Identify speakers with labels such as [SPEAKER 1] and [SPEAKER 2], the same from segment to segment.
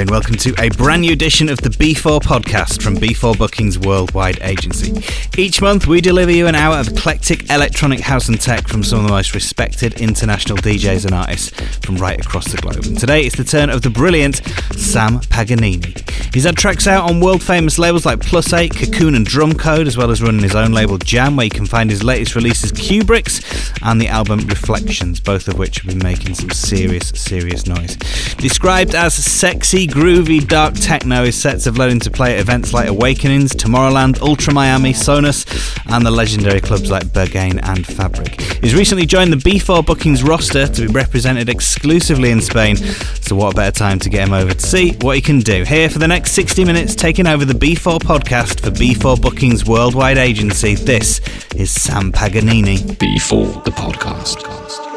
[SPEAKER 1] and welcome to a brand new edition of the B4 podcast from B4 Bookings Worldwide Agency. Each month, we deliver you an hour of eclectic electronic house and tech from some of the most respected international DJs and artists from right across the globe. And today, it's the turn of the brilliant Sam Paganini. He's had tracks out on world famous labels like Plus 8, Cocoon, and Drumcode, as well as running his own label Jam, where you can find his latest releases Kubrix and the album Reflections, both of which have been making some serious, serious noise. Described as sexy, groovy, dark techno, is sets have led him to play at events like Awakenings, Tomorrowland, Ultra Miami, Sonus, and the legendary clubs like Berghain and Fabric. He's recently joined the B4 Bookings roster to be represented exclusively in Spain, so what a better time to get him over to see what he can do. Here for the next 60 minutes, taking over the B4 podcast for B4 Bookings Worldwide Agency, this is Sam Paganini.
[SPEAKER 2] B4, the podcast.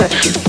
[SPEAKER 2] дальше.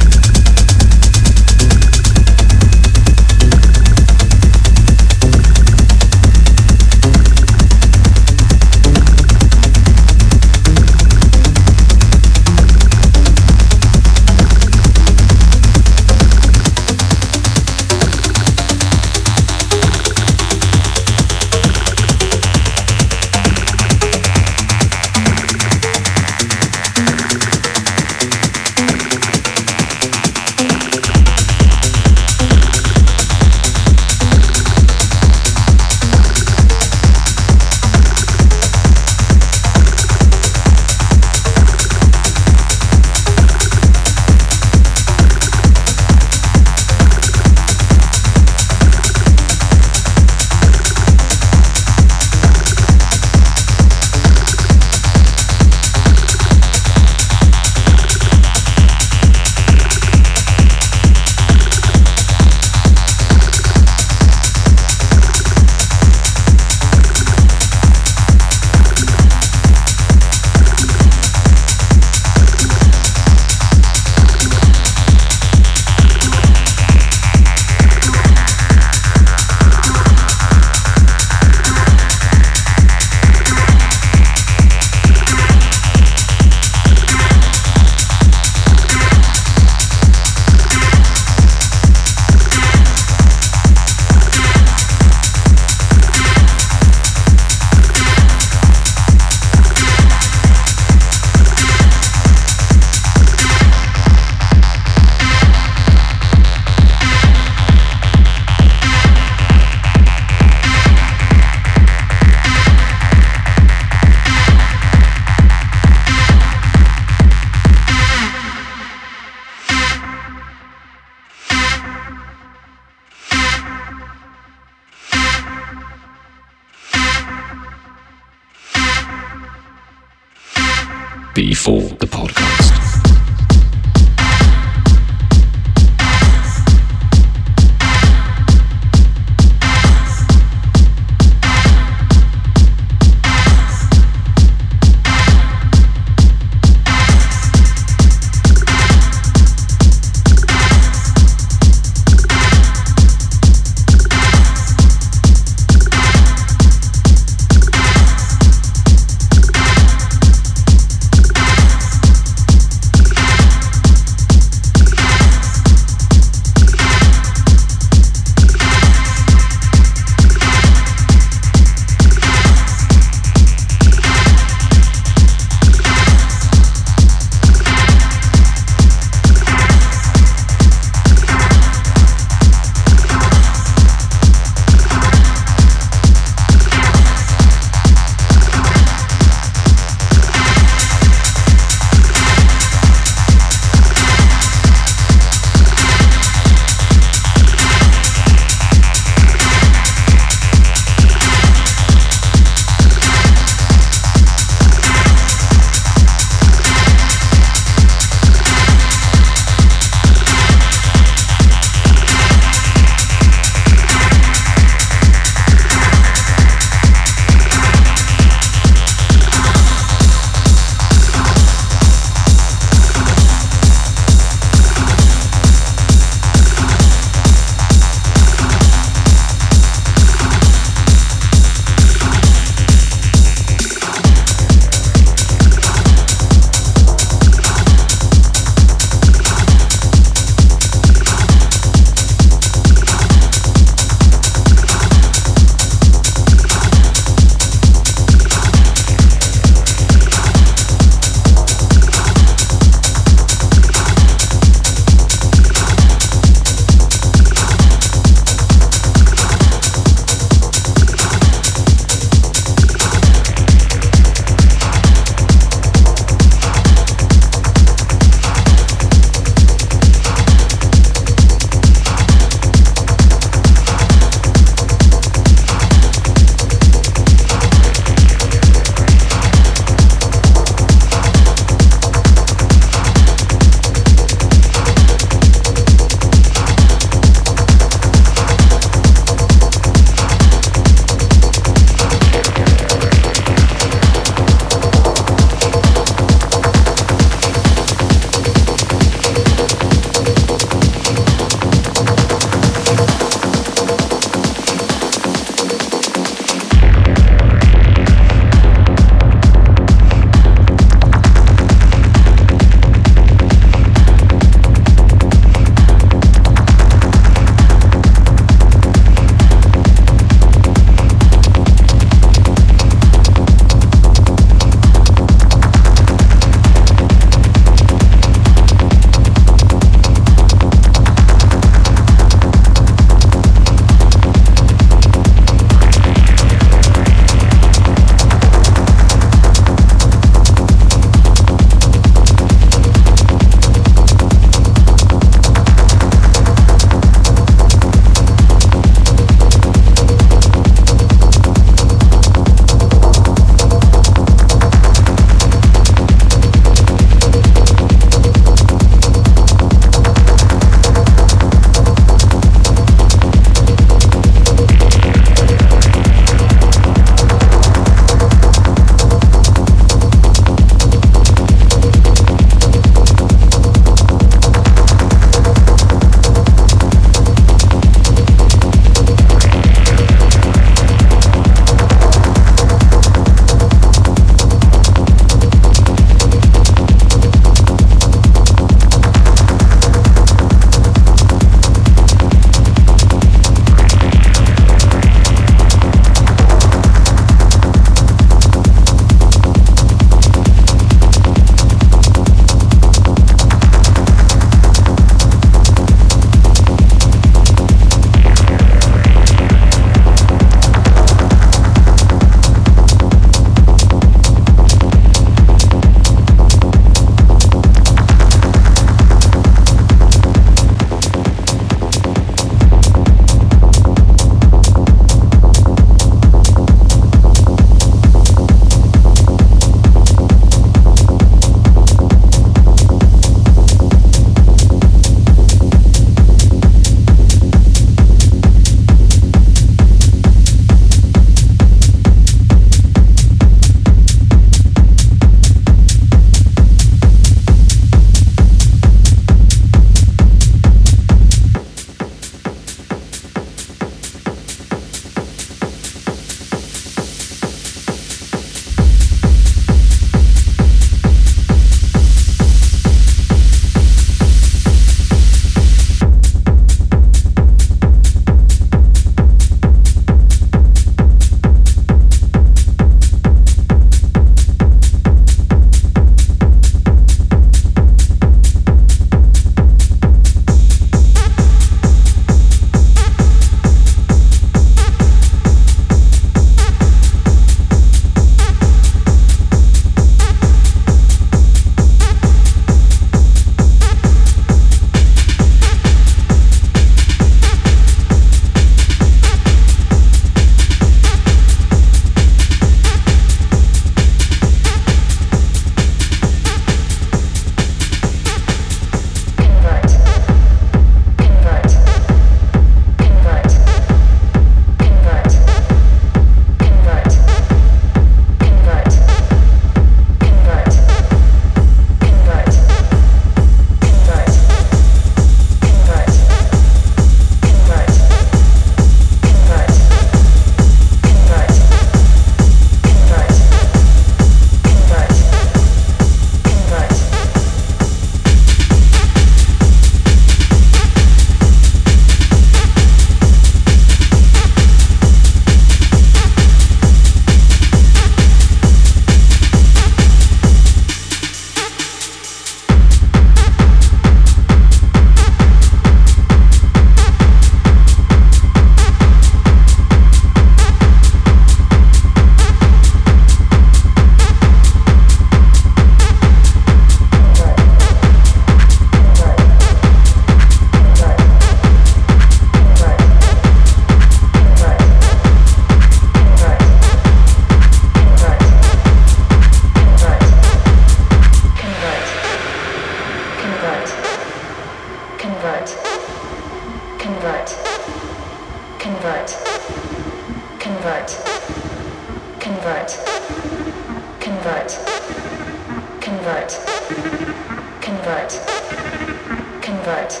[SPEAKER 2] Convert.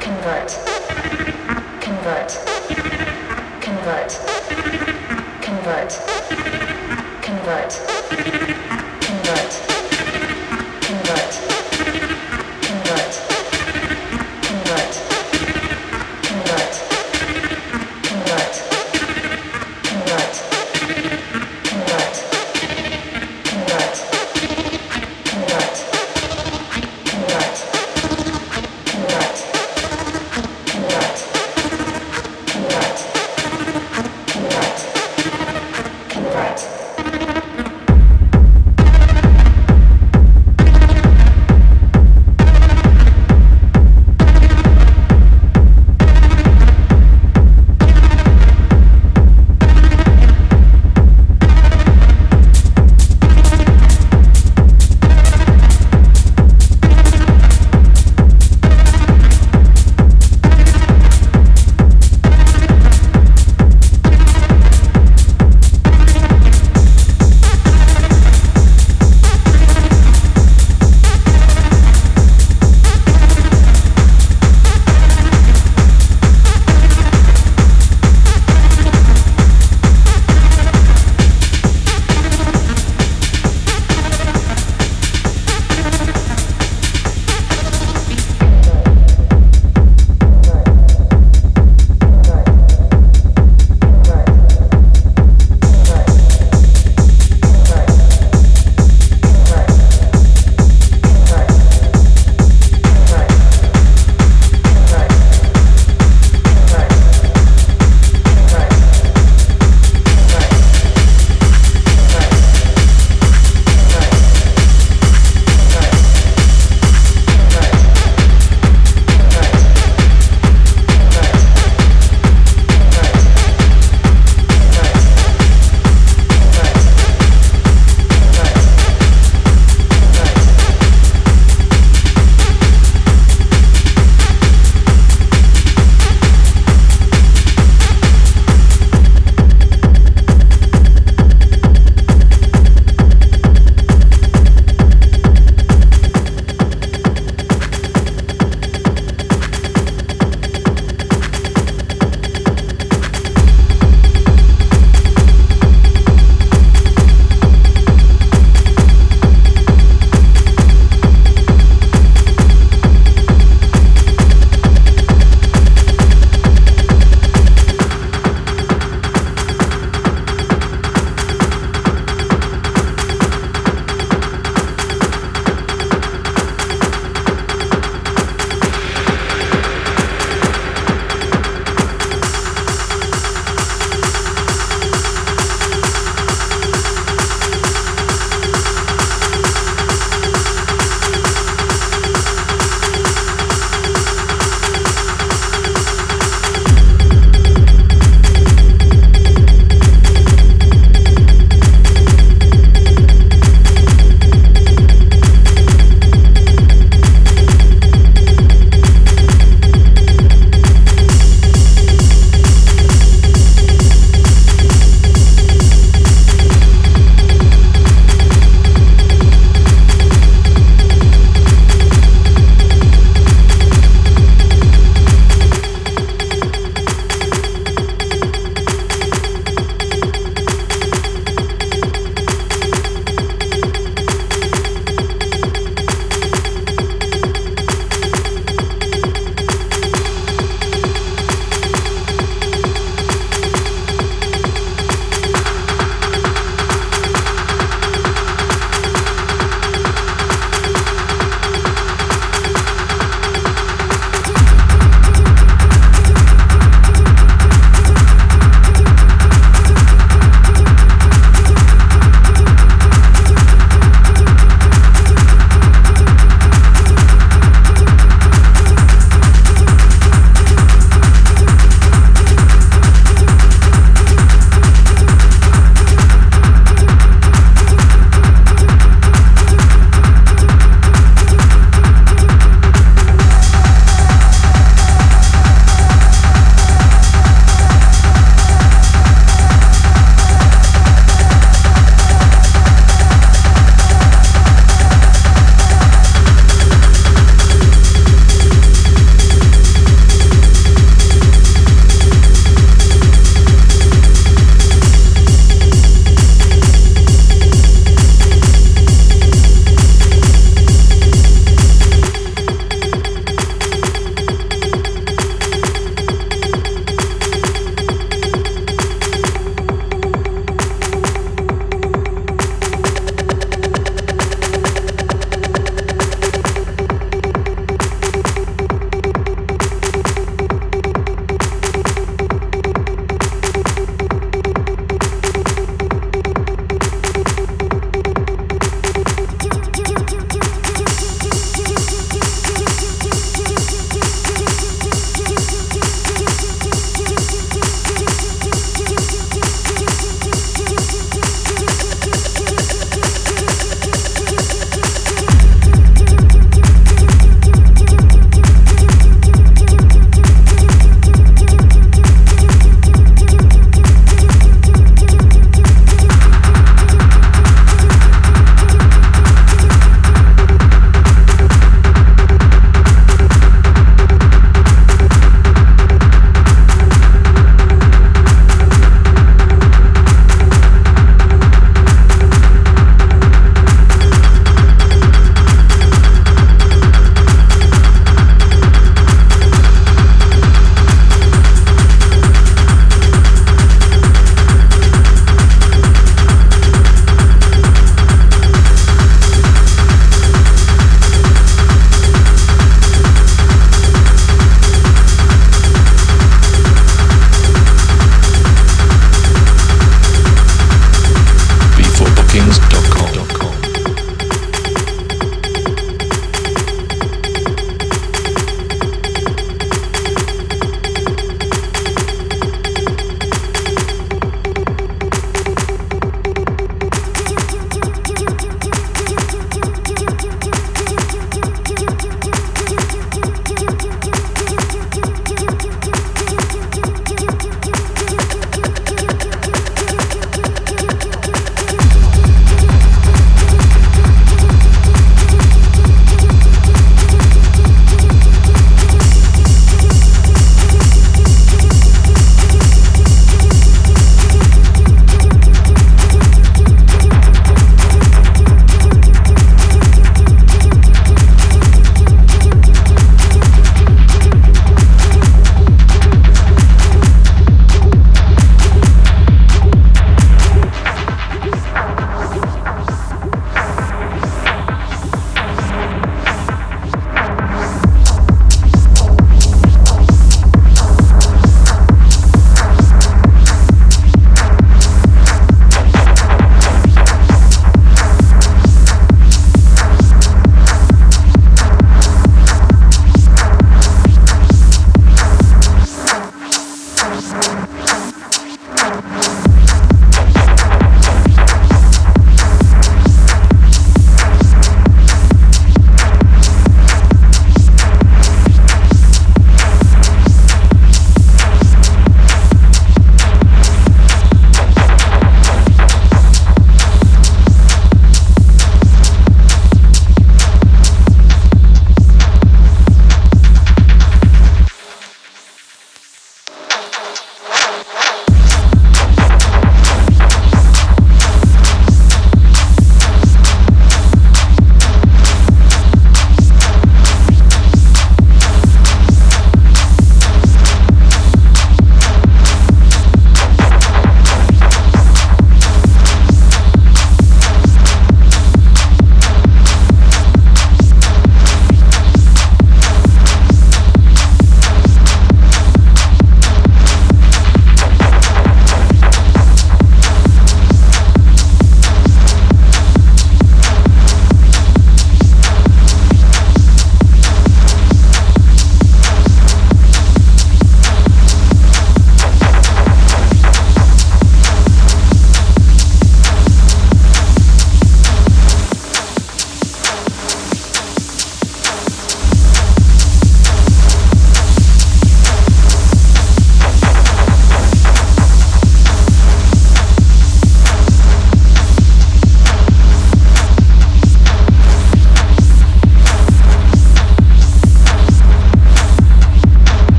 [SPEAKER 2] Convert. Convert. Convert. Convert. Convert.